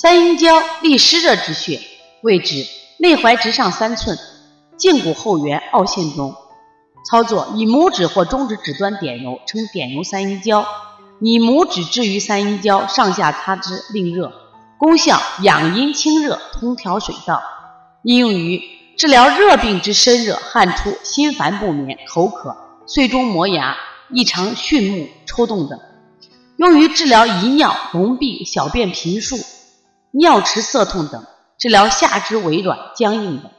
三阴交利湿热之穴，位置内踝直上三寸，胫骨后缘凹陷中。操作：以拇指或中指指端点揉，称点揉三阴交。以拇指置于三阴交，上下擦之，令热。功效：养阴清热，通调水道。应用于治疗热病之身热、汗出、心烦不眠、口渴、睡中磨牙、异常巽目、抽动等。用于治疗遗尿、脓闭、小便频数、尿池涩痛等。治疗下肢痿软、僵硬等。